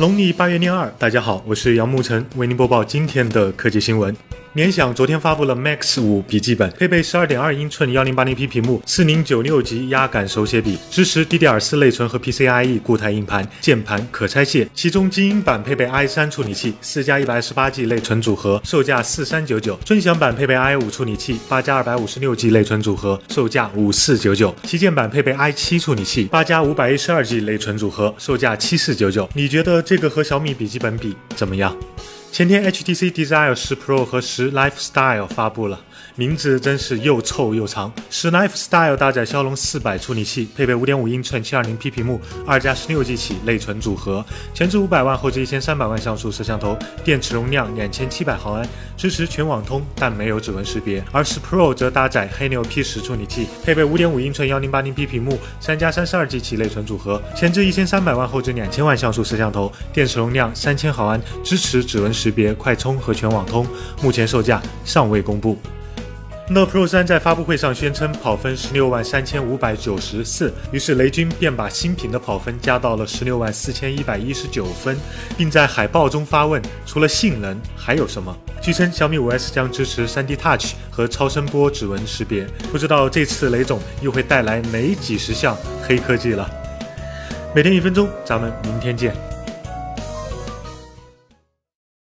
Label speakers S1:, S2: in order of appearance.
S1: 农历八月廿二，大家好，我是杨沐晨，为您播报今天的科技新闻。联想昨天发布了 Max 五笔记本，配备十二点二英寸幺零八零 P 屏幕，四零九六级压感手写笔，支持 DDR 四内存和 PCIe 固态硬盘，键盘可拆卸。其中精英版配备 i 三处理器，四加一百二十八 G 内存组合，售价四三九九；尊享版配备 i 五处理器，八加二百五十六 G 内存组合，售价五四九九；旗舰版配备 i 七处理器，八加五百一十二 G 内存组合，售价七四九九。你觉得这个和小米笔记本比怎么样？前天，HTC Desire 十 Pro 和十 Lifestyle 发布了。名字真是又臭又长。十 Lifestyle 搭载骁龙四百处理器，配备五点五英寸七二零 P 屏幕，二加十六 G 起内存组合，前置五百万，后置一千三百万像素摄像头，电池容量两千七百毫安，支持全网通，但没有指纹识别。而十 Pro 则搭载黑牛 P 十处理器，配备五点五英寸幺零八零 P 屏幕，三加三十二 G 起内存组合，前置一千三百万，后置两千万像素摄像头，电池容量三千毫安，支持指纹识识别、快充和全网通。目前售价尚未公布。Note Pro 三在发布会上宣称跑分十六万三千五百九十四，于是雷军便把新品的跑分加到了十六万四千一百一十九分，并在海报中发问：除了性能还有什么？据称小米五 S 将支持 3D Touch 和超声波指纹识别，不知道这次雷总又会带来哪几十项黑科技了。每天一分钟，咱们明天见。